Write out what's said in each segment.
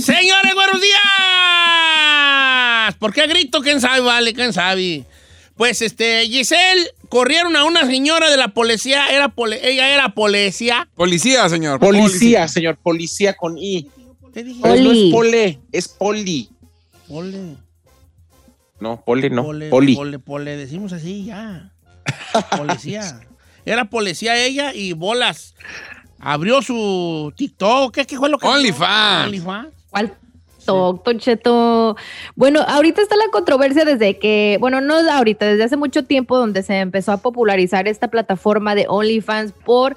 Señores, buenos días. ¿Por qué grito? ¿Quién sabe? Vale, ¿quién sabe? Pues, este, Giselle, corrieron a una señora de la policía. Era pole- ella era policía. Policía, señor. Policía, señor, policía con I. ¿Qué dije? Pero no Poli. es pole, es poli. Pole. No, pole no, Pole, poli. pole, pole, decimos así ya. Policía. Era policía ella y bolas. Abrió su TikTok. ¿Qué, qué fue lo que OnlyFans. OnlyFans. ¿Cuál? Toc, Don Cheto. Bueno, ahorita está la controversia desde que, bueno, no ahorita, desde hace mucho tiempo donde se empezó a popularizar esta plataforma de OnlyFans por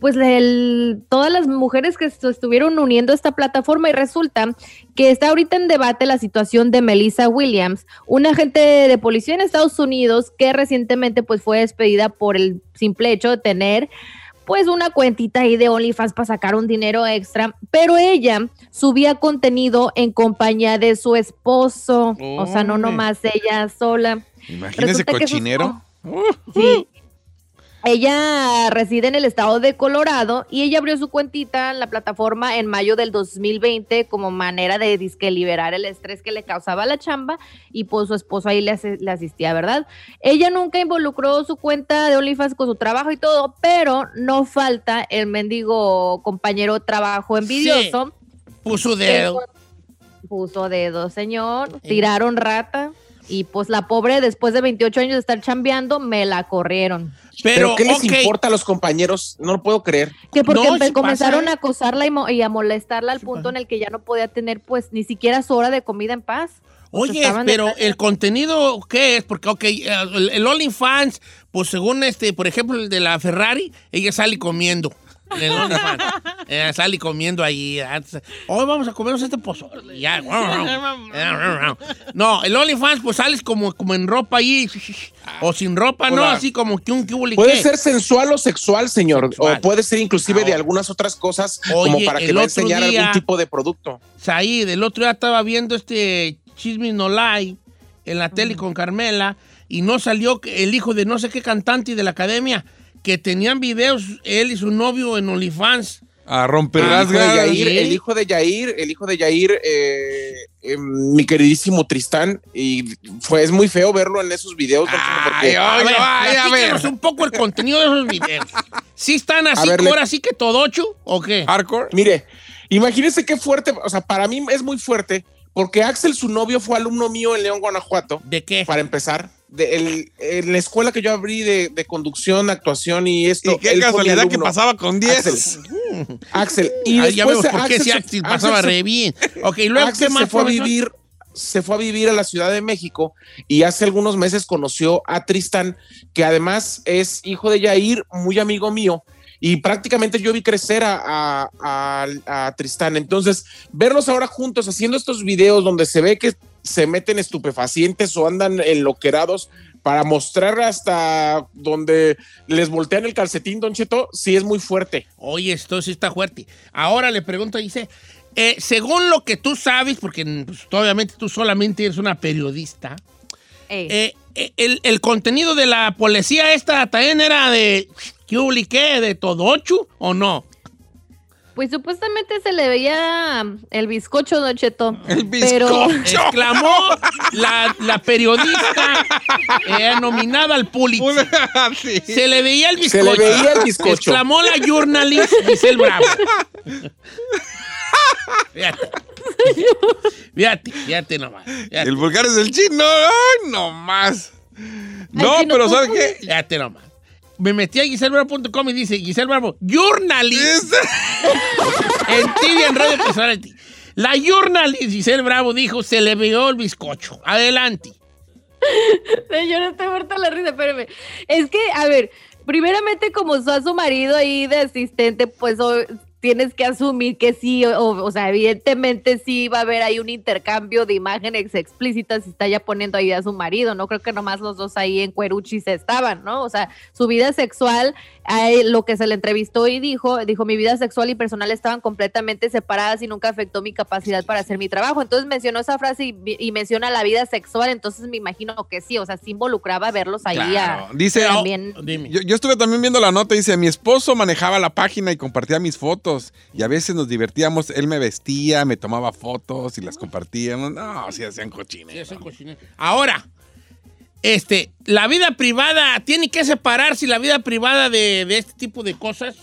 pues el- todas las mujeres que se estuvieron uniendo a esta plataforma y resulta que está ahorita en debate la situación de Melissa Williams, una agente de policía en Estados Unidos que recientemente pues fue despedida por el simple hecho de tener pues una cuentita ahí de OnlyFans para sacar un dinero extra, pero ella subía contenido en compañía de su esposo, o sea, no nomás ella sola. Imagínese sus- cochinero. Sí. Ella reside en el estado de Colorado y ella abrió su cuentita en la plataforma en mayo del 2020 como manera de disque liberar el estrés que le causaba la chamba y pues su esposo ahí le, asi- le asistía, ¿verdad? Ella nunca involucró su cuenta de OnlyFans con su trabajo y todo, pero no falta el mendigo compañero trabajo envidioso. Puso dedo. Puso dedo, señor. Tiraron rata. Y pues la pobre, después de 28 años de estar chambeando, me la corrieron. Pero, Pero, ¿qué les importa a los compañeros? No lo puedo creer. Que porque No, comenzaron pasa, a acosarla y, mo- y a molestarla al punto pasa. en el que ya no podía tener pues ni siquiera su hora de comida en paz. Oye, pero el contenido, ¿qué es? Porque, ok, el, el OnlyFans, pues según este, por ejemplo, el de la Ferrari, ella sale comiendo. En el OnlyFans. Eh, sale comiendo ahí. ah, Hoy vamos a comernos este pozole. y Ya. No, el OnlyFans, pues sales como, como en ropa ahí. O sin ropa, ¿no? Así como que un hubo, Puede ser sensual o sexual, señor. Sexual. O puede ser inclusive de Ahora. algunas otras cosas, Oye, como para que el otro enseñar día- algún tipo de producto. Saí, del otro día estaba viendo este Chisme No Lie en la tele con Carmela y no salió el hijo de no sé qué cantante de la academia que tenían videos él y su novio en OnlyFans. A romper El las hijo, de ganas. Yair, ¿sí? el hijo de Yair, el hijo de Yair, eh, eh, mi queridísimo Tristán, y fue, es muy feo verlo en esos videos. Ay, porque- ay, A ver, ay, a ver. un poco el contenido de esos videos. ¿Sí están así, ver, le- ahora sí que todocho o qué? Hardcore. Mire, imagínense qué fuerte, o sea, para mí es muy fuerte, porque Axel, su novio, fue alumno mío en León, Guanajuato, ¿De qué? para empezar. De el- en la escuela que yo abrí de, de conducción, actuación y esto. Y qué él fue mi casualidad que pasaba con 10. Axel. Axel. Y Ah, ya después vemos por qué Axel si se- Axel Axel pasaba se- re bien. Ok, luego, Axel ¿qué más? se fue a vivir, se fue a vivir a la Ciudad de México y hace algunos meses conoció a Tristan, que además es hijo de Yair, muy amigo mío. Y prácticamente yo vi crecer a, a- a- a Tristán. Entonces, verlos ahora juntos haciendo estos videos donde se ve que se meten estupefacientes o andan enloquerados para mostrar hasta donde les voltean el calcetín, Don Cheto, sí es muy fuerte. Oye, esto sí está fuerte. Ahora le pregunto, dice, eh, según lo que tú sabes, porque pues, obviamente tú solamente eres una periodista, eh, eh, el, el contenido de la policía esta también era de ¿qué? ¿De todo ocho o no? Pues supuestamente se le veía el bizcocho, Don Cheto. El Pero bizcocho. Exclamó la, la periodista eh, nominada al Pulitzer. Sí. Se le veía el Se bizcocho. le veía el bizcocho. Exclamó la journalist Giselle Bravo. Fíjate. Fíjate, fíjate nomás. Fíjate, El vulgar es el chino. Ay, no más. No, chino, pero ¿tú ¿sabes sabes? qué? fíjate nomás. Me metí a giselbravo.com y dice Giselle Bravo, journalist. En TV, en Radio Personality. La journalist Giselle Bravo dijo, se le vio el bizcocho. Adelante. Señor, estoy muerta de la risa, espérame. Es que, a ver, primeramente como está su marido ahí de asistente, pues tienes que asumir que sí, o, o sea, evidentemente sí va a haber ahí un intercambio de imágenes explícitas si está ya poniendo ahí a su marido, no creo que nomás los dos ahí en Cueruchis estaban, ¿no? O sea, su vida sexual, lo que se le entrevistó y dijo, dijo, mi vida sexual y personal estaban completamente separadas y nunca afectó mi capacidad para hacer mi trabajo. Entonces mencionó esa frase y, y menciona la vida sexual, entonces me imagino que sí, o sea, sí involucraba verlos ahí Claro. a, Dice, también. Dime. Yo, yo estuve también viendo la nota, dice, mi esposo manejaba la página y compartía mis fotos fotos y a veces nos divertíamos. Él me vestía, me tomaba fotos y las compartíamos. No, sí hacían cochines. Sí, hacen cochinero. Ahora, este, la vida privada, tiene que separarse la vida privada de, de este tipo de cosas.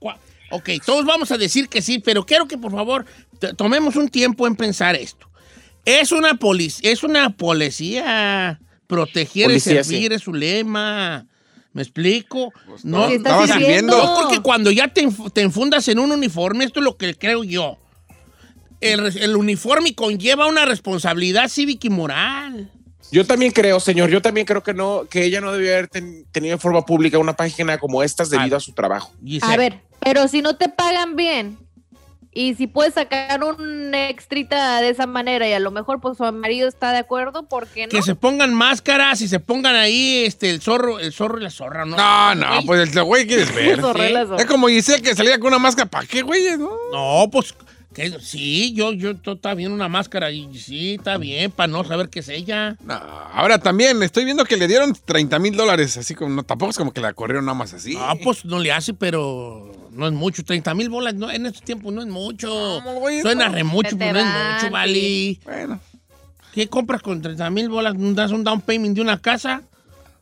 Cua- Ok, todos vamos a decir que sí, pero quiero que por favor tomemos un tiempo en pensar esto. Es una policía, es una policía. Proteger Policía, y servir es su lema. ¿Me explico? No, Sí, está estaba sirviendo. sirviendo. no, porque cuando ya te, te enfundas en un uniforme, esto es lo que creo yo. El, el uniforme conlleva una responsabilidad cívica y moral. Yo también creo, señor, yo también creo que no, que ella no debió haber ten- tenido en forma pública una página como estas debido a su trabajo. Giselle. A ver, pero si no te pagan bien y si puedes sacar un extrita de esa manera y a lo mejor pues su marido está de acuerdo, ¿por qué no? Que se pongan máscaras y se pongan ahí este, el zorro, el zorro y la zorra, ¿no? No, no, Güey. pues el güey quieres ver. Zorrela, Es como Giselle que salía con una máscara. ¿Para qué, güey? No. No, pues que, sí, yo, yo, está bien una máscara y sí, está bien, para no saber qué es ella. No, ahora también estoy viendo que le dieron 30 mil dólares, así como, no, tampoco es como que la corrieron nada más así. Ah, pues no le hace, pero no es mucho. 30 mil bolas no, en estos tiempos no es mucho. No, güey, Suena re mucho, pero no es mucho, vale. Bueno, ¿Qué compras con 30 mil bolas? ¿Das un down payment de una casa?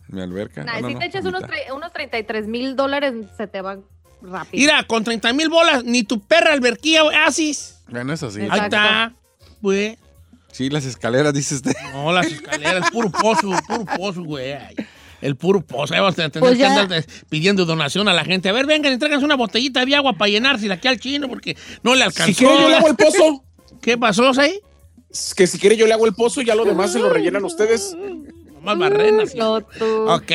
mi alberca. Nah, Ah, no, si no, te echas unos, unos 33 mil dólares, se te van rápido. Mira, con 30 mil bolas, ni tu perra alberquilla haces. Bueno, eso sí. Exacto. Ahí está. Sí, las escaleras, dice usted. no, las escaleras, puro pozo, puro pozo, güey. Ay, El puro pozo. Ahí vamos a tener Pues que ya- andar des- pidiendo donación a la gente. A ver, vengan, entréganos una botellita de agua para llenársela aquí al chino porque no le alcanzó. Si quiere yo le hago el pozo, ¿Qué pasó ahí? que si quiere yo le hago el pozo y ya lo demás se lo rellenan ustedes. Nomás barrenas. No, tú. Ok.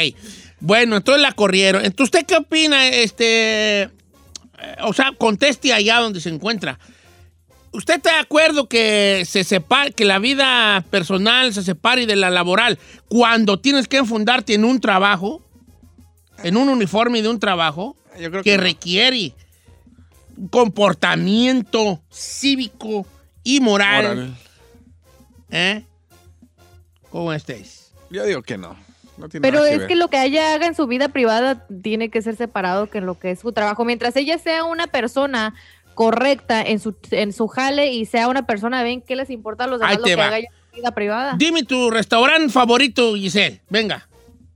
Bueno, entonces la corrieron. Entonces, ¿usted qué opina? Este, eh, o sea, conteste allá donde se encuentra. ¿Usted está de acuerdo que se separe, que la vida personal se separe de la laboral cuando tienes que enfundarte en un trabajo, en un uniforme de un trabajo Yo creo que que no. requiere un comportamiento cívico y moral? ¿Eh? ¿Cómo estáis? Yo digo que no. No tiene Pero nada que es ver. que lo que ella haga en su vida privada tiene que ser separado que en lo que es su trabajo. Mientras ella sea una persona correcta en su, en su jale y sea una persona bien, ¿qué les importa a los Ahí demás lo que va. haga ella en su vida privada? Dime tu restaurante favorito, Giselle. Venga.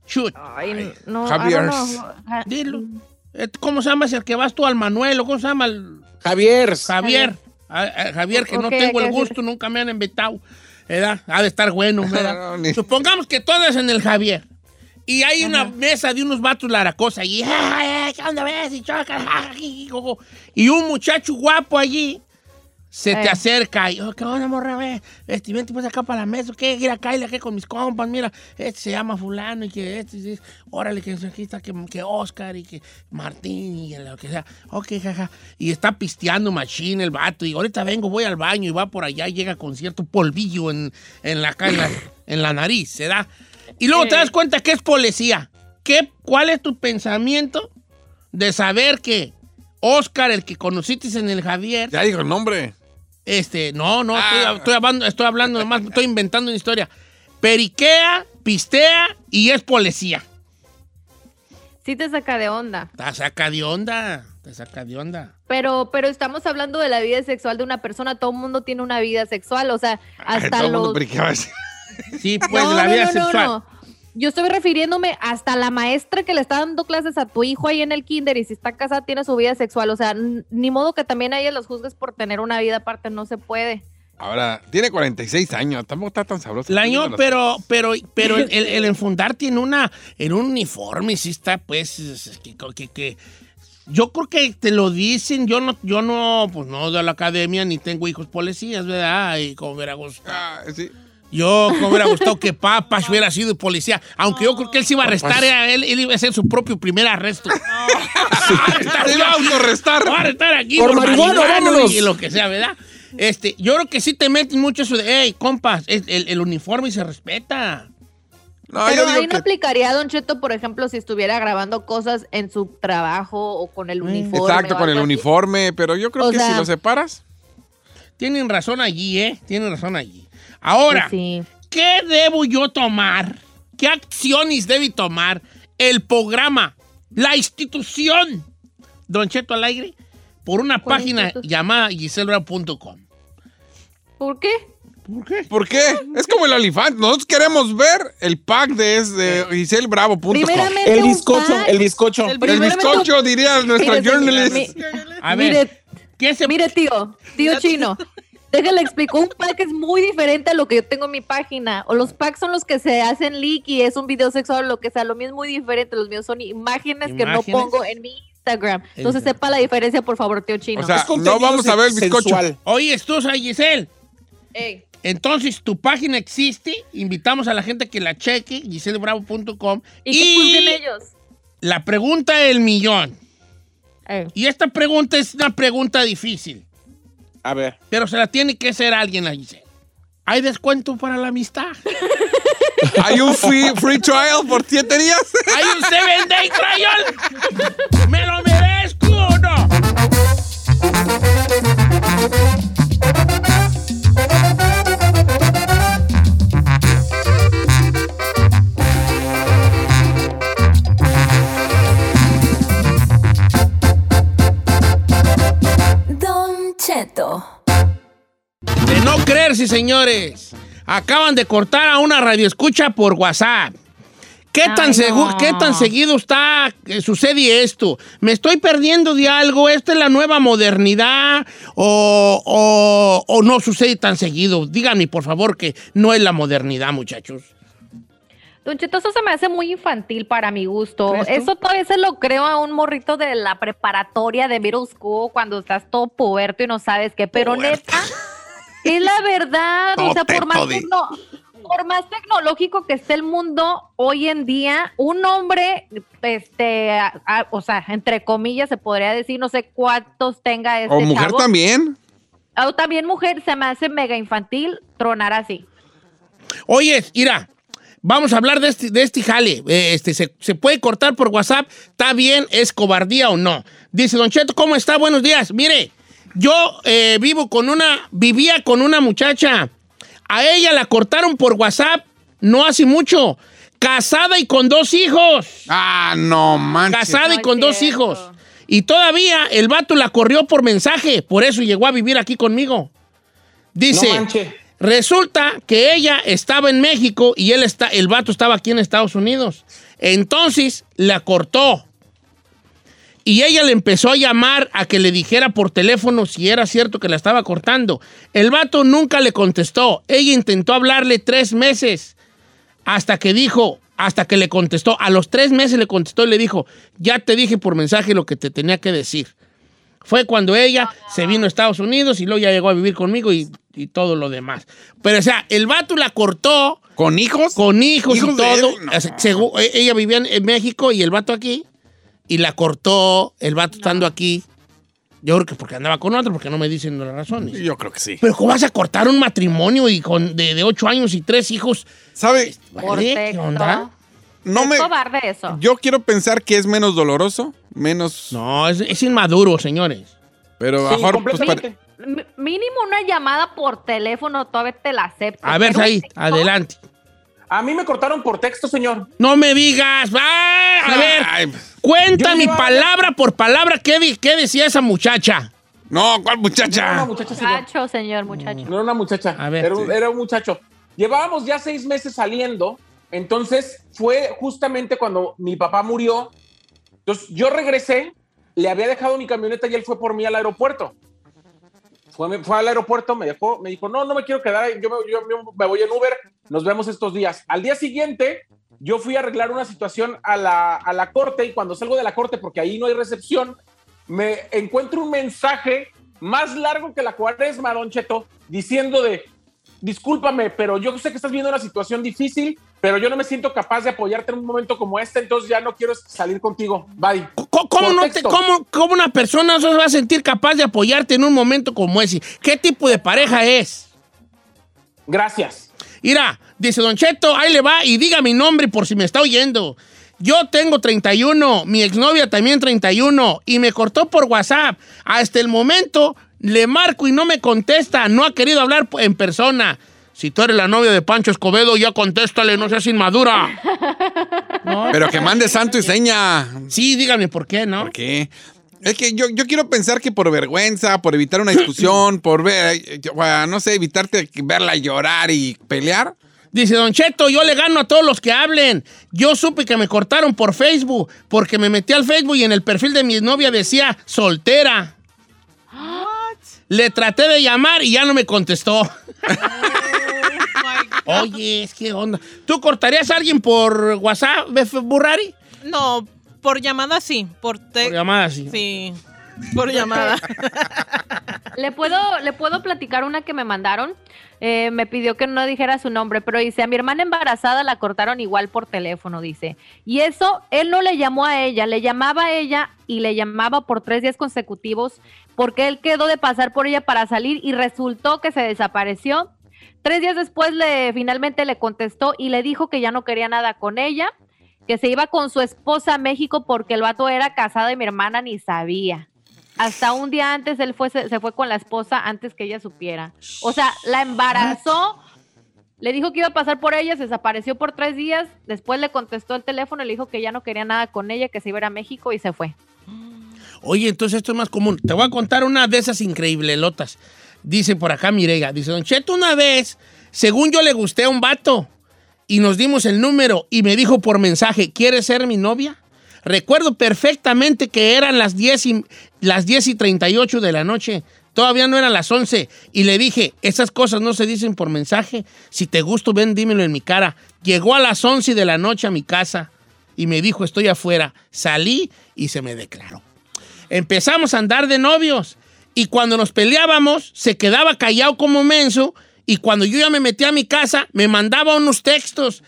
Shoot. Ay, no, I Javier's. don't know. Ja- Dilo. Eh, ¿Cómo se llama ese al que vas tú al Manuel? ¿O cómo se llama el Javier, Javier? Ah, ah, Javier, que no tengo el gusto, nunca me han invitado. ¿Verdad? Ha de estar bueno, ¿verdad? No, ni- Supongamos que todo es en el Javier. Y hay una mesa de unos vatos laracosa allí. "Ay, ay, ¿Qué onda ves? Y choca, ja, ji, ji, jo, jo". Y un muchacho guapo allí se te Eh. acerca y, oh, ¿qué onda, morra, ve? Este, vente pues acá para la mesa, ¿qué? Mira, cállate aquí con mis compas, mira, este se llama fulano y que este, sí, órale, que aquí está, que, que Oscar y que Martín y lo que sea. Ok, jaja. Y está pisteando machine el vato y ahorita vengo, voy al baño y va por allá y llega con cierto polvillo en, en, la, acá en, la, en la nariz, ¿se da? Y luego te das cuenta que es policía. ¿Qué, ¿Cuál es tu pensamiento de saber que Oscar, el que conociste en el Javier, Ya digo el nombre. Este, no, no, Ah. estoy, estoy hablando, estoy hablando nomás, estoy inventando una historia. Periquea, pistea y es policía. Sí te saca de onda. Te saca de onda, te saca de onda. Pero, pero estamos hablando de la vida sexual de una persona. Todo el mundo tiene una vida sexual. O sea, hasta Todo el mundo los... periqueaba así. Sí, pues, No, la no, vida no, no, sexual. Yo estoy refiriéndome hasta la maestra que le está dando clases a tu hijo ahí en el kinder y si está casada tiene su vida sexual. O sea, ni modo que también a ella los juzgues por tener una vida aparte, no se puede. Ahora, tiene 46 años. Tampoco está tan sabroso. El año, pero, pero, pero el, el- el enfundarte en una, en un uniforme sí está, pues, es- es que, que- que- yo creo que te lo dicen, yo no, yo no, pues no de la academia ni tengo hijos policías, ¿verdad? Y como gustado. Ah, sí. Yo como hubiera gustado que Papas hubiera sido policía, aunque yo creo que él se iba a arrestar, a él, él iba a hacer su propio primer arresto. Te iba a autorrestar. Voy a arrestar aquí Por marihuano, vámonos. y lo que sea, ¿verdad? Este, yo creo que sí te meten mucho eso de, hey, compas, el, uniforme se respeta. No, Pero ahí no que... aplicaría, Don Cheto, por ejemplo, si estuviera grabando cosas en su trabajo o con el uniforme. Exacto, con el así. uniforme, pero yo creo O que si lo separas, Tienen razón allí, ¿eh? Tienen razón allí. Ahora, Pues sí. ¿qué debo yo tomar? ¿Qué acciones debe tomar el programa, la institución? Don Cheto Alegre, por una ¿Cuál página llamada giselbravo.com. ¿Por qué? ¿Por qué? ¿Por qué? Es como el olifante. Nosotros queremos ver el pack de, de giselbravo.com. El bizcocho, pack. el bizcocho. El bizcocho, diría nuestra Mire, journalist. mi- A ver, Mire, ¿qué se mire, tío, tío chino. Déjale explico, un pack es muy diferente a lo que yo tengo en mi página. O los packs son los que se hacen leak y es un video sexual o lo que sea. Lo mío es muy diferente. Los míos son imágenes, que no pongo en mi Instagram. Entonces sepa la diferencia, por favor, tío chino. O sea, no vamos a ver el bizcocho. sensual. Oye, tú, Giselle. Ey, Entonces, tu página existe. Invitamos a la gente que la cheque, giselbravo.com. y que juzguen ellos. la pregunta del millón. Ey. Y esta pregunta es una pregunta difícil, A ver. pero se la tiene que hacer alguien a Giselle. ¿Hay descuento para la amistad? Hay un free, free trial por siete días. ¿Hay un seven day trial? ¿Me lo merezco o no? De no creerse, señores. Acaban de cortar a una radioescucha por WhatsApp. ¿Qué tan, Ay, no. ¿Qué tan seguido está, eh, sucede esto? ¿Me estoy perdiendo de algo? ¿Esta es la nueva modernidad? ¿O, o- o no sucede tan seguido? Díganme, por favor, que no es la modernidad, muchachos. Don Cheto, eso se me hace muy infantil para mi gusto. Eso todavía se lo creo a un morrito de la preparatoria de middle school cuando estás todo puberto y no sabes qué. Pero neta, es la verdad. o sea, por más, tecno- por más tecnológico que esté el mundo hoy en día, un hombre, este, a- a- o sea, entre comillas se podría decir, no sé cuántos tenga este O mujer chavo. también. O también mujer, se me hace mega infantil tronar así. Oye, mira, vamos a hablar de este, de este jale. Eh, Este, se, se puede cortar por WhatsApp? ¿Está bien? ¿Es cobardía o no? Dice Don Cheto, ¿cómo está? Buenos días. Mire, yo eh, vivo con una, vivía con una muchacha. A ella la cortaron por WhatsApp no hace mucho. Casada y con dos hijos. Ah, no manches. Casada y con dos cierto. hijos. Y todavía el vato la corrió por mensaje. Por eso llegó a vivir aquí conmigo. Dice... No. Resulta que ella estaba en México y él está, el vato estaba aquí en Estados Unidos. Entonces la cortó. Y ella le empezó a llamar a que le dijera por teléfono si era cierto que la estaba cortando. El vato nunca le contestó. Ella intentó hablarle tres meses hasta que dijo, hasta que le contestó. A los tres meses le contestó y le dijo, ya te dije por mensaje lo que te tenía que decir. Fue cuando ella se vino a Estados Unidos y luego ya llegó a vivir conmigo y, y todo lo demás. Pero, o sea, el vato la cortó ¿Con hijos? con hijos, y ¿Hijos de todo. No. E- ella vivía en, México y el vato aquí. Y la cortó el vato estando aquí. Yo creo que porque andaba con otro, porque no me dicen las razones. Yo creo que sí. Pero ¿cómo vas a cortar un matrimonio y con, de, de ocho años y tres hijos? ¿Sabe? Por ¿Vale? ¿Qué onda? No es me... cobarde eso. Yo quiero pensar que es menos doloroso, menos... No, es, es inmaduro, señores. Pero Sí, mejor, pues. Mínimo una llamada por teléfono todavía te la acepto. A ver, ahí, texto, adelante. A mí me cortaron por texto, señor. No me digas. ¡Ah! A ver, Ay, cuenta Yo mi palabra por palabra qué, di- qué decía esa muchacha. no, ¿cuál No era una muchacha? muchacha, señor. Muchacho, señor, muchacho. No era una muchacha. A ver, era, sí. era un muchacho. Llevábamos ya seis meses saliendo. Entonces fue justamente cuando mi papá murió. Entonces yo regresé, le había dejado mi camioneta y él fue por mí al aeropuerto. Fue, al aeropuerto, me dejó, me dijo, no, no me quiero quedar, ahí, yo me, yo me voy en Uber, nos vemos estos días. Al día siguiente, yo fui a arreglar una situación a la, a la corte y cuando salgo de la corte, porque ahí no hay recepción, me encuentro un mensaje más largo que la cuaresma, Don Cheto, diciendo de, discúlpame, pero yo sé que estás viendo una situación difícil, pero yo no me siento capaz de apoyarte en un momento como este, entonces ya no quiero salir contigo. Bye. ¿Cómo, no te- cómo- cómo una persona se va a sentir capaz de apoyarte en un momento como ese? ¿Qué tipo de pareja es? Gracias. Mira, dice Don Cheto, ahí le va y diga mi nombre por si me está oyendo. Yo tengo 31, mi exnovia también 31 y me cortó por WhatsApp. Hasta el momento le marco y no me contesta, no ha querido hablar en persona. Si tú eres la novia de Pancho Escobedo, ya contéstale, no seas inmadura. No, Pero que mande santo y seña. Sí, dígame por qué, ¿no? ¿Por qué? Es que yo, yo quiero pensar que por vergüenza, por evitar una discusión, por ver, bueno, no sé, evitarte verla llorar y pelear. Dice Don Cheto, yo le gano a todos los que hablen. Yo supe que me cortaron por Facebook porque me metí al Facebook y en el perfil de mi novia decía soltera. Le traté de llamar y ya no me contestó. Oye, es que onda. ¿Tú cortarías a alguien por WhatsApp, Burrari? No, por llamada sí. Por, te- Por llamada, sí. Sí, por llamada. ¿Le puedo, le puedo platicar una que me mandaron. Eh, me pidió que no dijera su nombre, pero dice, a mi hermana embarazada la cortaron igual por teléfono, dice. Y eso, él no le llamó a ella, le llamaba a ella y le llamaba por tres días consecutivos porque él quedó de pasar por ella para salir y resultó que se desapareció. Tres días después le finalmente le contestó y le dijo que ya no quería nada con ella, que se iba con su esposa a México porque el vato era casado y mi hermana ni sabía. Hasta un día antes él fue, se, se fue con la esposa antes que ella supiera. O sea, la embarazó, le dijo que iba a pasar por ella, se desapareció por tres días, después le contestó el teléfono y le dijo que ya no quería nada con ella, que se iba a ir a México y se fue. Oye, entonces esto es más común. Te voy a contar una de esas increíblelotas. Dice por acá Mirega, dice, Don Cheto, una vez, según yo le gusté a un vato y nos dimos el número y me dijo por mensaje, ¿quieres ser mi novia? Recuerdo perfectamente que eran las 10 y, las 10 y 38 de la noche. Todavía no eran las 11. Y le dije, esas cosas no se dicen por mensaje. Si te gusto, ven, dímelo en mi cara. Llegó a las 11 de la noche a mi casa y me dijo, estoy afuera. Salí y se me declaró. Empezamos a andar de novios. Y cuando nos peleábamos, se quedaba callado como menso. Y cuando yo ya me metí a mi casa, me mandaba unos textos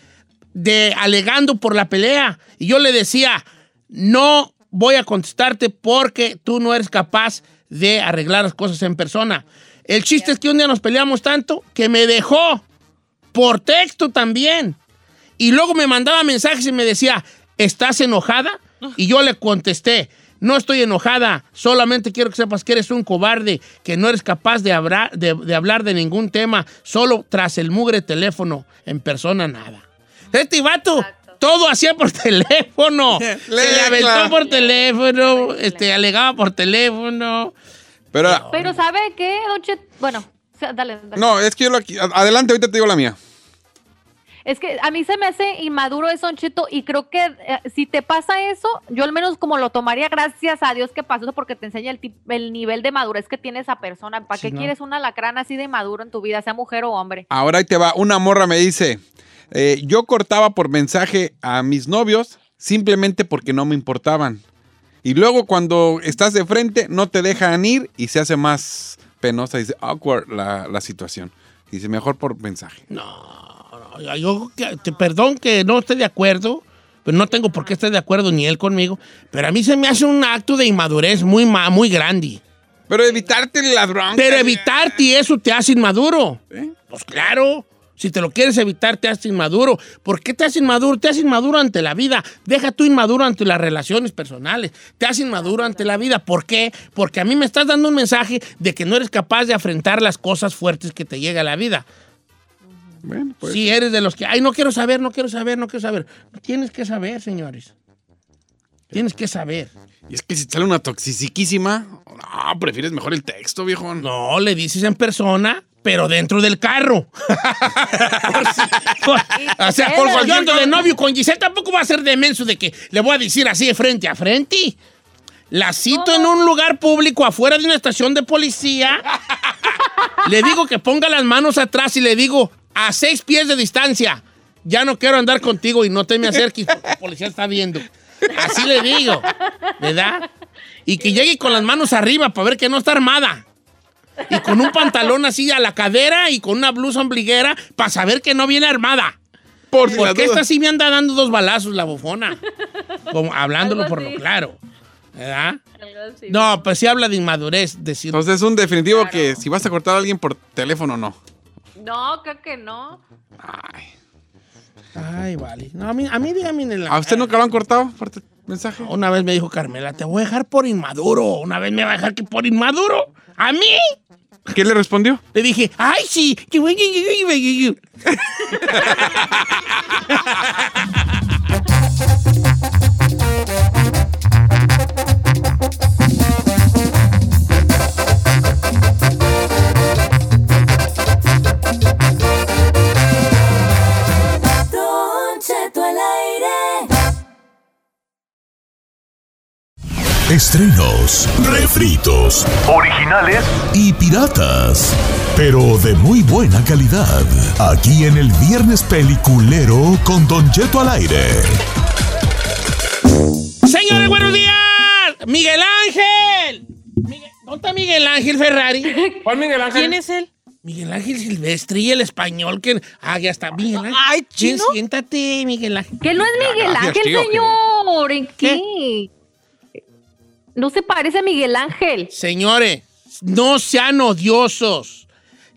de alegando por la pelea. Y yo le decía, no voy a contestarte porque tú no eres capaz de arreglar las cosas en persona. El chiste es que un día nos peleamos tanto que me dejó por texto también. Y luego me mandaba mensajes y me decía, ¿estás enojada? Y yo le contesté, no estoy enojada, solamente quiero que sepas que eres un cobarde, que no eres capaz de hablar de, de hablar de ningún tema, solo tras el mugre teléfono, en persona nada. Este vato, todo hacía por teléfono. Le Se le aventó por teléfono, este, alegaba por teléfono. Pero, Pero ¿sabe qué, Don? Bueno, dale, dale. no, es que yo lo aquí. Adelante, ahorita te digo la mía. Es que a mí se me hace inmaduro eso, Don Cheto, y creo que eh, si te pasa eso, yo al menos como lo tomaría, gracias a Dios que pasó eso, porque te enseña el, nivel de madurez que tiene esa persona. ¿Para Sí, qué ¿no? quieres una lacrana así de maduro en tu vida, sea mujer o hombre? Ahora ahí te va. Una morra me dice: eh, Yo cortaba por mensaje a mis novios simplemente porque no me importaban. Y luego cuando estás de frente, no te dejan ir y se hace más penosa. Dice, awkward la, la situación. Dice, mejor por mensaje. No, yo te- perdón que no esté de acuerdo, pero no tengo por qué estar de acuerdo ni él conmigo, pero a mí se me hace un acto de inmadurez muy, muy grande. Pero evitarte la bronca. Pero evitarte eso te hace inmaduro. ¿Eh? Pues claro, si te lo quieres evitar te hace inmaduro. ¿Por qué te hace inmaduro? Te hace inmaduro ante la vida. Deja tú inmaduro ante las relaciones personales. Te hace inmaduro ante la vida. ¿Por qué? Porque a mí me estás dando un mensaje de que no eres capaz de afrontar las cosas fuertes que te llega a la vida. Bueno, pues. Si eres de los que, ay, no quiero saber, no quiero saber, no quiero saber. Tienes que saber, señores. Tienes que saber. Y es que si te sale una toxiciquísima, no, prefieres mejor el texto, viejo. No, le dices en persona, pero dentro del carro. Por si- por- o sea, Por yo cualquier ando de novio con Giselle, tampoco va a ser de menso de que le voy a decir así de frente a frente. La cito en un lugar público afuera de una estación de policía. le digo que ponga las manos atrás y le digo a seis pies de distancia. Ya no quiero andar contigo y no te me acerques porque la policía está viendo. Así le digo, ¿verdad? Y que llegue con las manos arriba para ver que no está armada. Y con un pantalón así a la cadera y con una blusa ombliguera para saber que no viene armada. Por si Porque esta sí me anda dando dos balazos la bufona. Como hablándolo por lo claro. ¿Verdad? No, pues sí habla de inmadurez. Decir, Entonces es un definitivo que si vas a cortar a alguien por teléfono, no. No, creo que no. Ay. ay, vale. No, a mí, a mí dígame en la ¿A usted nunca lo han cortado por te- mensaje? Una vez me dijo Carmela, te voy a dejar por inmaduro. Una vez me va a dejar que por inmaduro. ¿A mí? ¿Qué le respondió? Le dije, ay, sí. que Estrenos, refritos, originales y piratas. Pero de muy buena calidad. Aquí en el Viernes Peliculero con Don Cheto al aire. Señores, buenos días. Miguel Ángel. Miguel- ¿Dónde está Miguel Ángel Ferrari? ¿Cuál Miguel Ángel? ¿Quién es él? Miguel Ángel Silvestri, el español que... Ah, ya está. Miguel Ángel. Ay, chino. Siéntate, Miguel Ángel. Que no es Miguel gracias, Ángel, señor. ¿En qué? No se parece a Miguel Ángel. Señores, no sean odiosos.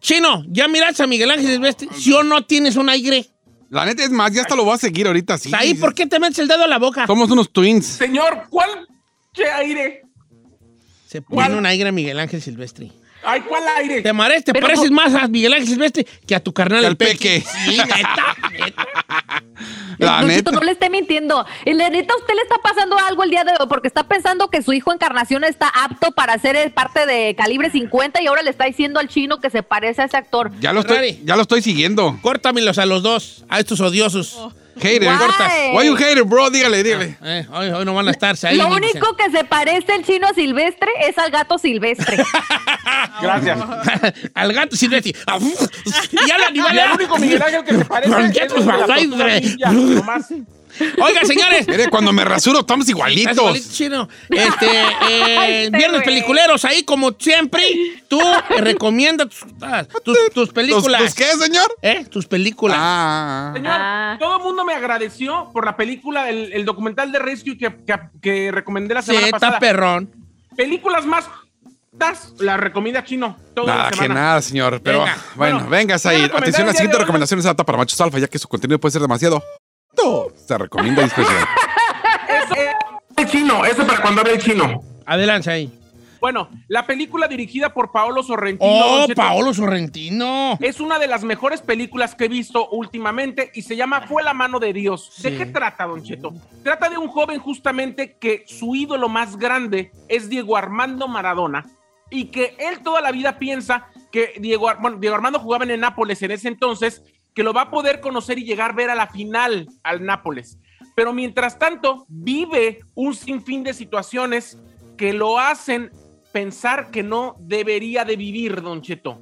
Chino, ¿ya miraste a Miguel Ángel Silvestre? ¿Sí o no tienes un aire? La neta es más, ya hasta lo voy a seguir ahorita, sí. ¿Ahí por qué te metes el dedo a la boca? Somos unos twins. Señor, ¿cuál che aire? Se pone ¿Cuál? un aire a Miguel Ángel Silvestre. Ay, ¿cuál aire? ¿Te, mares- te Pero pareces más a Miguel Ángel Silvestre que a tu carnal el al Peque. Sí, neta, neta. La Don neta. No le esté mintiendo. Y la neta, a usted le está pasando algo el día de hoy porque está pensando que su hijo Encarnación está apto para ser eh, parte de calibre 50 y ahora le está diciendo al chino que se parece a ese actor. Ya lo estoy, Ferrari. ya lo estoy siguiendo. Córtamelos a los dos, a estos odiosos. Hater. Why? Why you hater, bro? Dígale, dígale. Eh, hoy, hoy no van a estarse ahí. Lo ni- único que se parece el chino Silvestre es al gato Silvestre. Gracias. Al gato silvestre. y al animal. Y el único Miguel Ángel que se parece es el ninja, nomás. Oiga, señores. Mire, cuando me rasuro estamos igualitos. igualito, chino. Este, eh, viernes peliculeros, ahí como siempre, tú eh, recomienda tus, ah, tus, tus ¿Tus, películas. tus qué, señor? ¿Eh? Tus películas. Ah. Señor, Ah. todo el mundo me agradeció por la película, el, el documental de Rescue que, que, que recomendé la sí, semana está pasada. perrón. Películas más das, la recomienda Chino. Toda Nada, la que nada, señor. Pero Venga. bueno, Bueno, venga, voy a Said. recomendar Atención, la siguiente recomendación es apta para machos alfa, ya que su contenido puede ser demasiado. Se recomienda discreción. Eso, el chino, eso para cuando hable el chino. Adelante ahí. Bueno, la película dirigida por Paolo Sorrentino. Oh, Paolo Sorrentino. Es una de las mejores películas que he visto últimamente y se llama Fue la mano de Dios. ¿De qué trata, Don Cheto? Trata de un joven justamente que su ídolo más grande es Diego Armando Maradona y que él toda la vida piensa que Diego, bueno, Diego Armando jugaba en el Nápoles en ese entonces, que lo va a poder conocer y llegar a ver a la final al Nápoles. Pero mientras tanto, vive un sinfín de situaciones que lo hacen pensar que no debería de vivir, Don Cheto.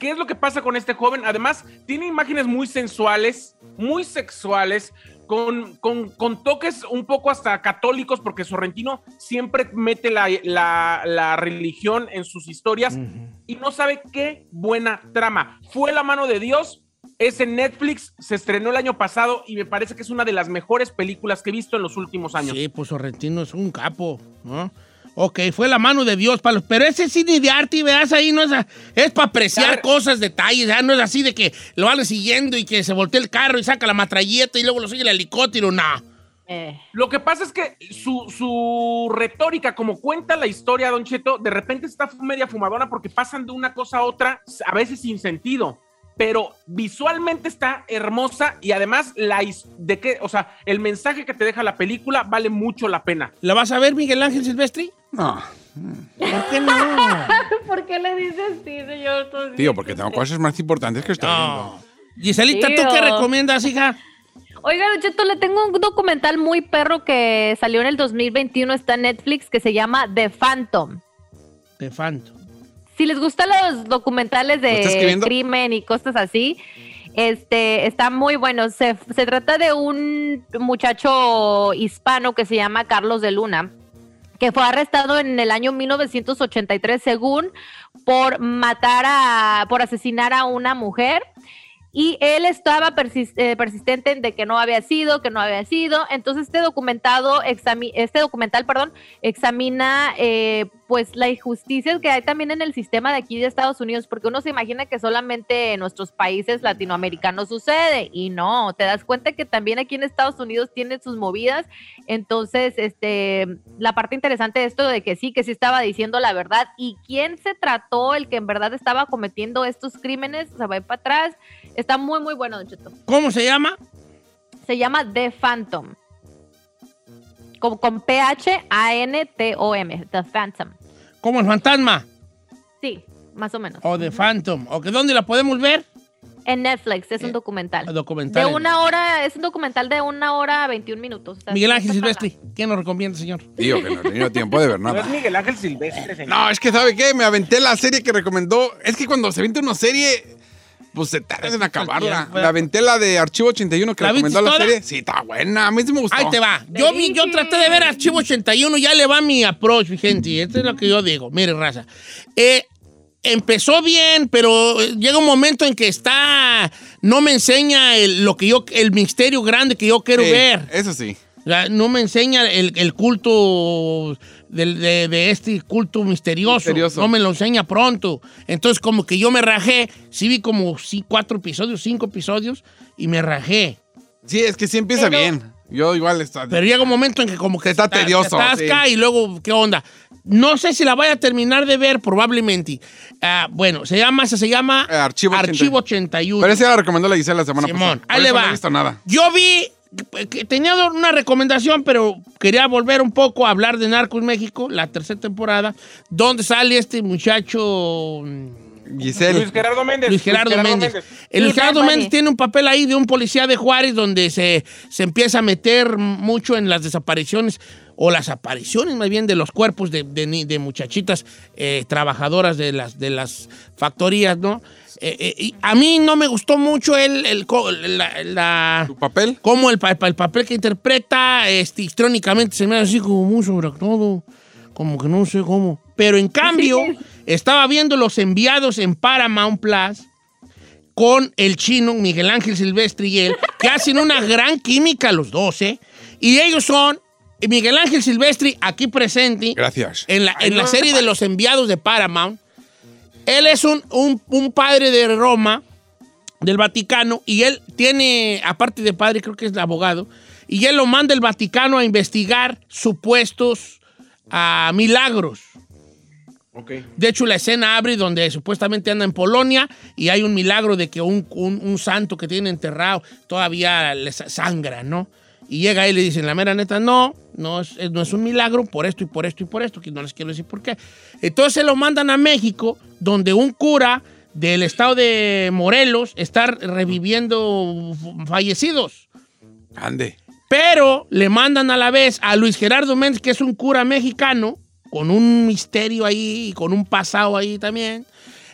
¿Qué es lo que pasa con este joven? Además, tiene imágenes muy sensuales, muy sexuales, con, con- con toques un poco hasta católicos, porque Sorrentino siempre mete la, la- la religión en sus historias y no sabe qué buena trama. Fue la mano de Dios, es en Netflix, se estrenó el año pasado y me parece que es una de las mejores películas que he visto en los últimos años. Sí, pues Sorrentino es un capo, ¿no? Ok, fue la mano de Dios, Palo. Pero ese cine de arte, veas ahí, no es, a- es para apreciar Claro. cosas, detalles, ¿ya? no es así de que lo van siguiendo y que se voltea el carro y saca la matralleta y luego lo sigue el helicóptero, no. Eh, Lo que pasa es que su, su retórica, como cuenta la historia, Don Cheto, de repente está media fumadona porque pasan de una cosa a otra, a veces sin sentido. Pero visualmente está hermosa y además la de que, o sea, el mensaje que te deja la película vale mucho la pena. ¿La vas a ver, Miguel Ángel Silvestri? No, ¿Por qué no? ¿Por qué le dices así, señor? tío, porque tengo cosas más importantes que estoy no. viendo. Giselita, ¿tú Tío. qué recomiendas, hija? Oiga, Cheto, le tengo un documental muy perro que salió en el 2021, está en Netflix, que se llama The Phantom. De Phantom. Si les gustan los documentales ¿Lo está de crimen y cosas así, este está muy bueno. Se, se trata de un muchacho hispano que se llama Carlos de Luna, que fue arrestado en el año 1983, según por matar a, por asesinar a una mujer. Y él estaba eh, persistente en de que no había sido, que no había sido. Entonces este documentado, este documental, perdón, examina eh, pues la injusticia que hay también en el sistema de aquí de Estados Unidos, porque uno se imagina que solamente en nuestros países latinoamericanos sucede y no, te das cuenta que también aquí en Estados Unidos tiene sus movidas. Entonces, este, la parte interesante de esto de que sí, que sí estaba diciendo la verdad y quién se trató el que en verdad estaba cometiendo estos crímenes, o sea, va para atrás. Está muy, muy bueno, Don Cheto. ¿Cómo se llama? Se llama The Phantom. Con, con P-H-A-N-T-O-M. The Phantom. ¿Como el fantasma? Sí, más o menos. O The Phantom. ¿O que dónde la podemos ver? En Netflix, es un Eh, documental. documental De una hora, es un documental de una hora 21 minutos. Miguel Ángel está Silvestri, ¿quién nos recomienda, señor? Digo que no he tenido tiempo de ver No es nada. Miguel Ángel Silvestre, señor. No, es que ¿sabe qué? Me aventé la serie que recomendó. Es que cuando se avienta una serie, pues se tarda en acabarla. Me aventé la de Archivo 81 que ¿La recomendó la toda? serie. Sí, está buena. A mí sí me gustó. Ahí te va. Yo, vi, yo traté de ver Archivo 81, ya le va mi approach, mi gente. Esto es lo que yo digo. Mire, raza. Eh, empezó bien, pero eh, llega un momento en que está. No me enseña el, lo que yo, el misterio grande que yo quiero Sí, ver. Eso sí. No me enseña el, el culto de, de este culto misterioso. Misterioso. No me lo enseña pronto. Entonces, como que yo me rajé. Sí vi como sí, cuatro episodios, cinco episodios, y me rajé. Sí, es que sí empieza Pero- bien. Yo igual está. Pero llega un momento en que como que Está ta- tedioso, atasca sí. y luego, ¿qué onda? No sé si la vaya a terminar de ver, probablemente. Ah, bueno, se llama, se llama Eh, Archivo 81. Pero esa ya la recomendó la Gisela la semana Simón, pasada. Ahí le va. No he visto nada. Yo vi que tenía una recomendación, pero quería volver un poco a hablar de Narcos México, la tercera temporada, donde sale este muchacho mm, Giselle. Luis Gerardo Méndez. Luis Gerardo Méndez. El Luis Gerardo Méndez tiene un papel ahí de un policía de Juárez donde se, se empieza a meter mucho en las desapariciones o las apariciones más bien de los cuerpos de, de muchachitas eh, trabajadoras de las, de las factorías, ¿no? Eh, eh, a mí no me gustó mucho el, el la- la, ¿Tu papel? cómo el, el papel que interpreta, este, histrónicamente se me hace así como muy sobreactuado, como que no sé cómo. Pero en cambio, estaba viendo los enviados en Paramount Plus con el chino Miguel Ángel Silvestre y él, que hacen una gran química los dos, ¿eh? Y ellos son Miguel Ángel Silvestre, aquí presente, Gracias. en la, en la serie de los enviados de Paramount. Él es un, un- un padre de Roma, del Vaticano, y él tiene, aparte de padre, creo que es abogado, y él lo manda el Vaticano a investigar supuestos ah, milagros. Ok. De hecho, la escena abre donde supuestamente anda en Polonia y hay un milagro de que un, un- un santo que tiene enterrado todavía le sa- sangra, ¿no? Y llega él y le dicen, la mera neta, no, no es, no es un milagro por esto y por esto y por esto, que no les quiero decir por qué. Entonces se lo mandan a México, donde un cura del estado de Morelos está reviviendo fallecidos. Ande. Pero le mandan a la vez a Luis Gerardo Méndez, que es un cura mexicano, con un misterio ahí, y con un pasado ahí también,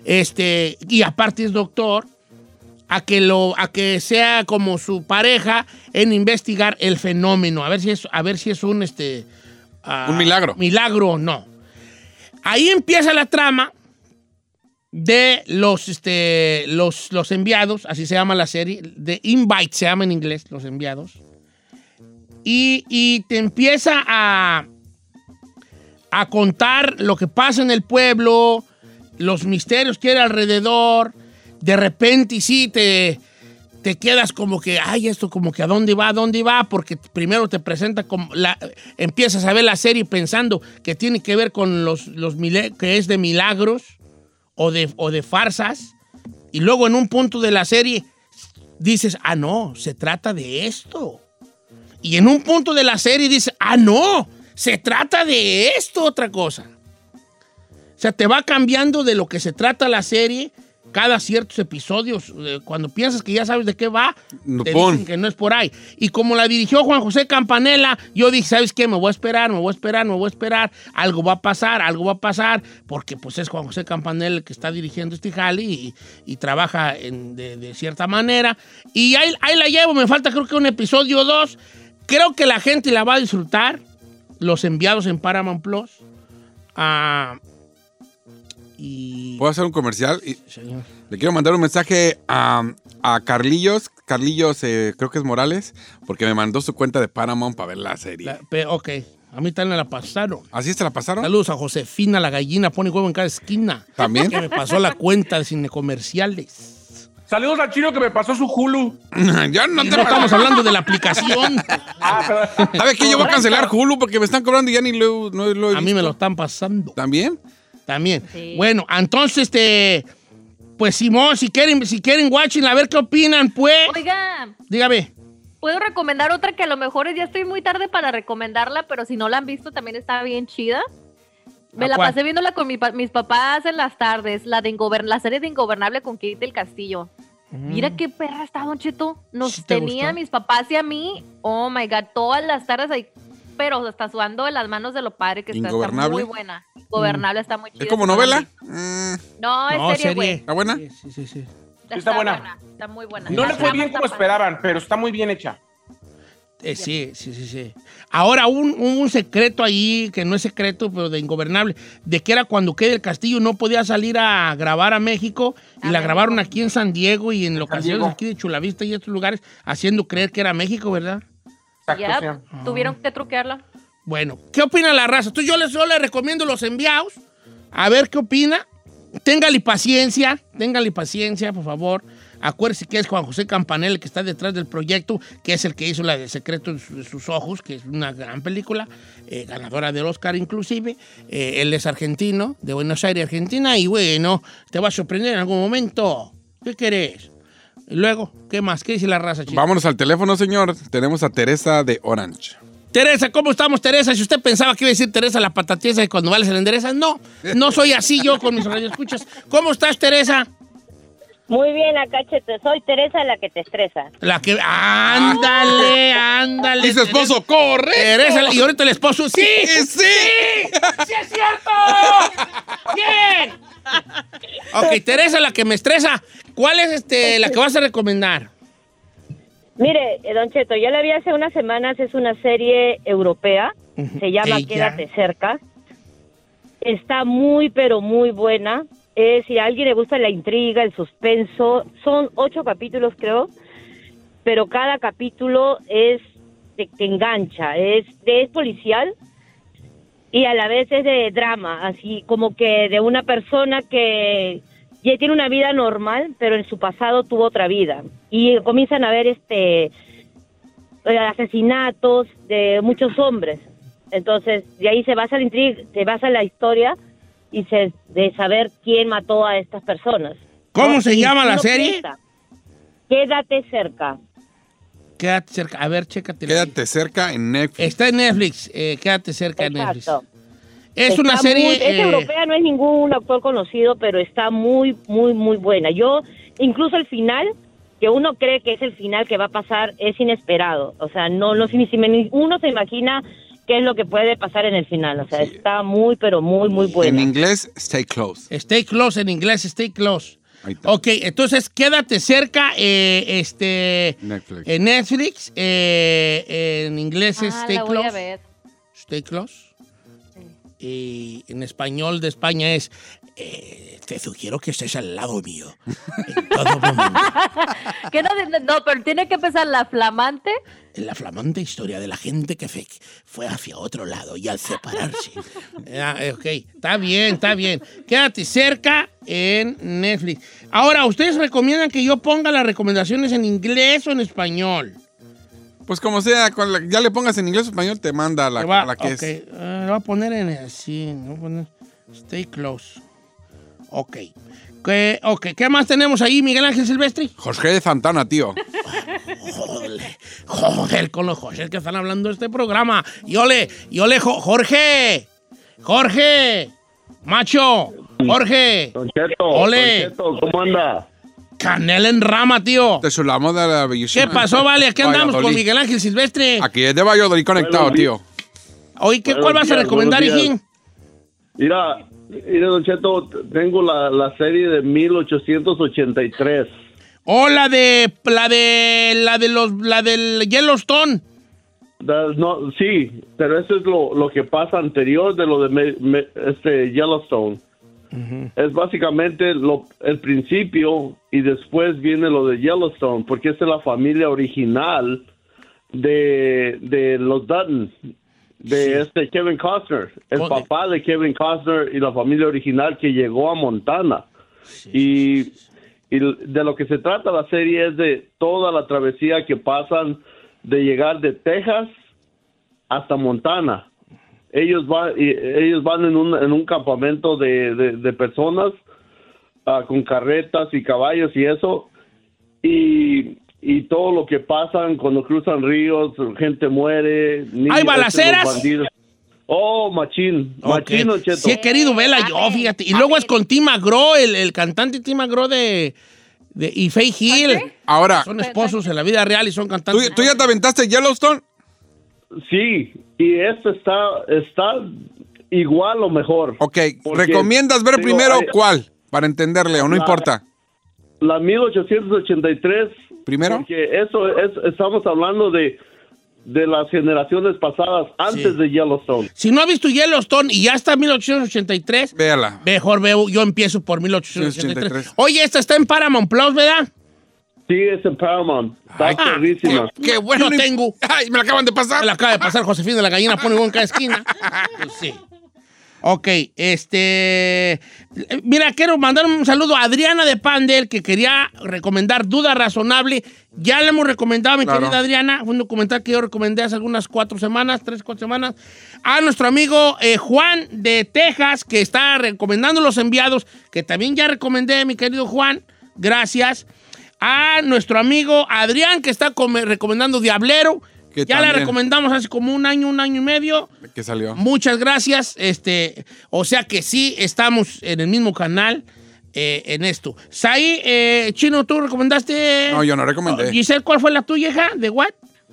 este, y aparte es doctor, a que, lo, a que sea como su pareja en investigar el fenómeno, a ver si es, a ver si es un, este, ah, Un milagro. Milagro o no. Ahí empieza la trama de los, este, los, los enviados, así se llama la serie, de Invite se llama en inglés, los enviados. Y, y te empieza a, a contar lo que pasa en el pueblo, los misterios que hay alrededor. De repente, sí, te, te quedas como que, ay, esto como que a dónde va, a dónde va, porque primero te presenta como, la, empiezas a ver la serie pensando que tiene que ver con los, los que es de milagros o de, o de farsas, y luego en un punto de la serie dices, ah, no, se trata de esto. Y en un punto de la serie dices, ah, no, se trata de esto, otra cosa. O sea, te va cambiando de lo que se trata la serie cada ciertos episodios. Eh, Cuando piensas que ya sabes de qué va, No, te pon. dicen que no es por ahí. Y como la dirigió Juan José Campanella, yo dije, ¿sabes qué? Me voy a esperar, me voy a esperar, me voy a esperar. Algo va a pasar, algo va a pasar, porque pues es Juan José Campanella el que está dirigiendo este jale y, y trabaja en- de, de cierta manera. Y ahí, ahí la llevo, me falta creo que un episodio o dos. Creo que la gente la va a disfrutar, los enviados en Paramount Plus. Ah, y... ¿Puedo hacer un comercial? Y Señor. le quiero mandar un mensaje a, a Carlillos. Carlillos, eh, creo que es Morales, porque me mandó su cuenta de Paramount para ver la serie. La- ok, a mí también me la pasaron. ¿Así se la pasaron? Saludos a Josefina, la gallina, pone huevo en cada esquina. ¿También? Que me pasó la cuenta de cine comerciales. Saludos al chino que me pasó su Hulu. ya no te no estamos hablando de la aplicación. Ah. ¿Sabes qué? Yo voy a cancelar Hulu porque me están cobrando y ya ni lo, no lo he A mí me lo están pasando. ¿También? También. Sí. Bueno, entonces, este. Pues Simón, si quieren, si quieren watching, a ver qué opinan, pues. Oiga, Dígame. puedo recomendar otra que a lo mejor ya estoy muy tarde para recomendarla, pero si no la han visto también está bien chida. Me ¿A la cuál? pasé viéndola con mi pa- mis papás en las tardes, la de Ingober- la serie de Ingobernable con Kate del Castillo. Mira qué perra está, Don Cheto. Nos ¿Sí te tenía a mis papás y a mí. Oh my God, todas las tardes ahí. Pero hasta sudando de las manos de lo padre que está. Está muy buena. Gobernable está muy chida. ¿Es como novela? Mm, No, es No, serie, güey. ¿Está buena? Sí, sí, sí, sí. Está buena. Está muy buena. No La le fue bien está como padre. esperaban, pero está muy bien hecha. Eh, sí, sí, sí, sí. Ahora, un, un secreto ahí, que no es secreto, pero de ingobernable, de que era cuando quede el castillo no podía salir a grabar a México y A la México. grabaron aquí en San Diego y en locaciones aquí de Chulavista y estos lugares, haciendo creer que era México, ¿verdad? Exacto, Ya, tuvieron que truquearla. Bueno, ¿qué opina la raza? Entonces yo les, yo les recomiendo los enviados, a ver qué opina. Téngale paciencia, téngale paciencia, por favor. Acuérdese que es Juan José Campanella el que está detrás del proyecto, que es el que hizo la de Secreto de sus- de sus ojos, que es una gran película, eh, ganadora del Oscar inclusive. Eh, él es argentino, de Buenos Aires, Argentina, y bueno, te va a sorprender en algún momento. ¿Qué querés? Y luego, ¿qué más? ¿Qué dice la raza, chico? Vámonos al teléfono, señor. Tenemos a Teresa de Orange. Teresa, ¿cómo estamos, Teresa? Si usted pensaba que iba a decir Teresa la patatiesa y cuando vale se la endereza, no, no soy así yo con mis radioescuchas. ¿Cómo estás, Teresa? Muy bien, acá Cheto. Soy Teresa la que te estresa. La que... Ándale, ándale. Su esposo, corre. Teresa, y ahorita el esposo, ¡sí! ¡Sí! ¡Sí es cierto! ¡Bien! Ok, Teresa, la que me estresa. ¿Cuál es este, la que vas a recomendar? Mire, eh, Don Cheto, ya la vi hace unas semanas. Es una serie europea. Se llama Ella. Quédate cerca. Está muy, pero muy buena. Eh, si a alguien le gusta la intriga, el suspenso, son ocho capítulos, creo. Pero cada capítulo es te, te engancha. Es, es policial y a la vez es de drama, así como que de una persona que ya tiene una vida normal, pero en su pasado tuvo otra vida. Y comienzan a ver este eh, asesinatos de muchos hombres. Entonces, de ahí se basa la intriga, se basa la historia y se de saber quién mató a estas personas. ¿Cómo se Y llama la serie? piensa, Quédate cerca. Quédate cerca. A ver, chécate. Quédate cerca en Netflix. Está en Netflix. eh, quédate cerca en Netflix. Es Está una serie... muy- es eh, europea, no es ningún actor conocido, pero está muy, muy, muy buena. Yo, incluso el final, que uno cree que es el final que va a pasar, es inesperado. O sea, no, no si, si me- uno se imagina qué es lo que puede pasar en el final. O sea, está muy, pero muy, muy En buena. inglés, stay close. Stay close en inglés, stay close. Ok, entonces quédate cerca eh, este, Netflix. en Netflix. eh, en inglés es Ah, Stay la voy Close. a ver. Stay Close. Y en español de España es eh, Te sugiero que estés al lado mío. En todo momento. ¿Qué no, no, pero tiene que empezar la flamante. La flamante historia de la gente que fue hacia otro lado y al separarse. Ah, eh, ok, está bien, está bien. Quédate cerca en Netflix. Ahora, ¿ustedes recomiendan que yo ponga las recomendaciones en inglés o en español? Pues como sea, con la- ya le pongas en inglés o español, te manda la, va- la que es. eh, lo voy a poner en así. voy a poner stay close. Ok. ¿Qué, ok, ¿qué más tenemos ahí, Miguel Ángel Silvestri? Jorge de Santana, tío. Joder, joder, con los José que están hablando de este programa. Y ole, y ole, Jo- Jorge, Jorge, macho, Jorge, Don Cheto, Ole. Don Cheto, ¿cómo anda? Canela en rama, tío. Te chulamos de la ¿Qué bellísima. pasó, vale? Aquí andamos con Valladolid. Miguel Ángel Silvestre. Aquí es de Valladolid conectado, Buenos tío. Oye, ¿qué, ¿cuál vas a recomendar, hijín? Mira, mira, Don Cheto, tengo la, la serie de 1883. O la de, la de, la de los, la del Yellowstone. No, sí, pero eso es lo, lo que pasa anterior de lo de me- me- este Yellowstone. Es básicamente lo, el principio y después viene lo de Yellowstone, porque esa es la familia original de, de los Dutton, de este Kevin Costner, el papá de Kevin Costner y la familia original que llegó a Montana. y, y de lo que se trata la serie es de toda la travesía que pasan de llegar de Texas hasta Montana. Ellos van, y- ellos van en un, en un campamento de, de- de personas ah, con carretas y caballos y eso, y, y todo lo que pasan cuando cruzan ríos, gente muere. niños, balaceras? Oh, machín, machín, Ok. Don Cheto. Sí he querido verla yo, fíjate. Y luego es con Tim McGraw, el, el cantante Tim McGraw de, de- y Faye Hill. Ahora, Son esposos en la vida real y son cantantes. ¿tú, tú ya te aventaste Yellowstone? Sí, y este está, está igual o mejor. Ok, Porque, ¿recomiendas ver digo, primero hay- cuál? Para entenderle, o no La- importa. La 1883. ¿Primero? Porque eso es, estamos hablando de, de las generaciones pasadas, antes Sí. de Yellowstone. Si no ha visto Yellowstone y ya está en 1883, Véala. mejor veo, yo empiezo por 1883. 1883. Oye, esta está en Paramount Plus, ¿verdad? Sí, es en Paramount. Está Ah, perrísima. Qué bueno no- tengo. Ay, me la acaban de pasar. Me la acaba de pasar Josefina de la gallina, pone en cada esquina. Pues sí. Ok, este. Mira, quiero mandar un saludo a Adriana de Pandel, que quería recomendar Duda Razonable. Ya le hemos recomendado a mi Claro. querida Adriana. Fue un documental que yo recomendé hace algunas cuatro semanas, tres, cuatro semanas. A nuestro amigo eh, Juan de Texas, que está recomendando los enviados, que también ya recomendé, mi querido Juan. Gracias. A nuestro amigo Adrián, que está come- recomendando Diablero. Que Ya la recomendamos hace como un año, un año y medio. ¿Qué salió? Muchas gracias. Este, o sea que sí, estamos en el mismo canal eh, en esto. Sai, eh, Chino, ¿tú recomendaste? No, yo no recomendé. Oh, Giselle, ¿cuál fue la tuya, hija? ¿De what?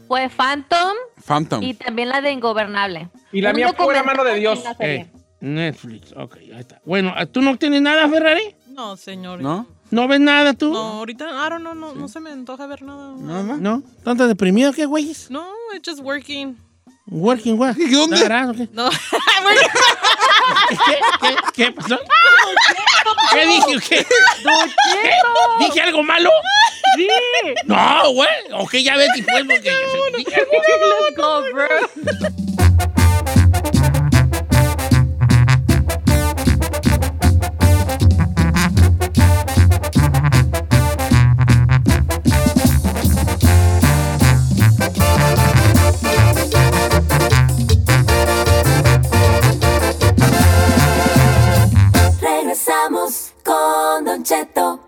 Fue Phantom Phantom. y también la de Ingobernable. Y la Un mía fue La mano de Dios. Eh, Netflix. Ok, ahí está. Bueno, ¿tú no tienes nada, Ferrari? No, señor. ¿No? ¿No ves nada tú? No, ahorita, I don't know, no, no se me antoja ver nada. ¿Nada? ¿No? ¿Tanto deprimido qué, güeyes? No, it's just working. Working what? ¿Y dónde? ¿Darás o qué? No, ¿Qué, qué, qué pasó? ¿Qué dije? ¿Qué? ¿Qué? ¿Dije algo malo? Sí. No, güey. Ok, ya ves, y pues, porque yo dije algo Let's go, bro. Regresamos con Don Cheto.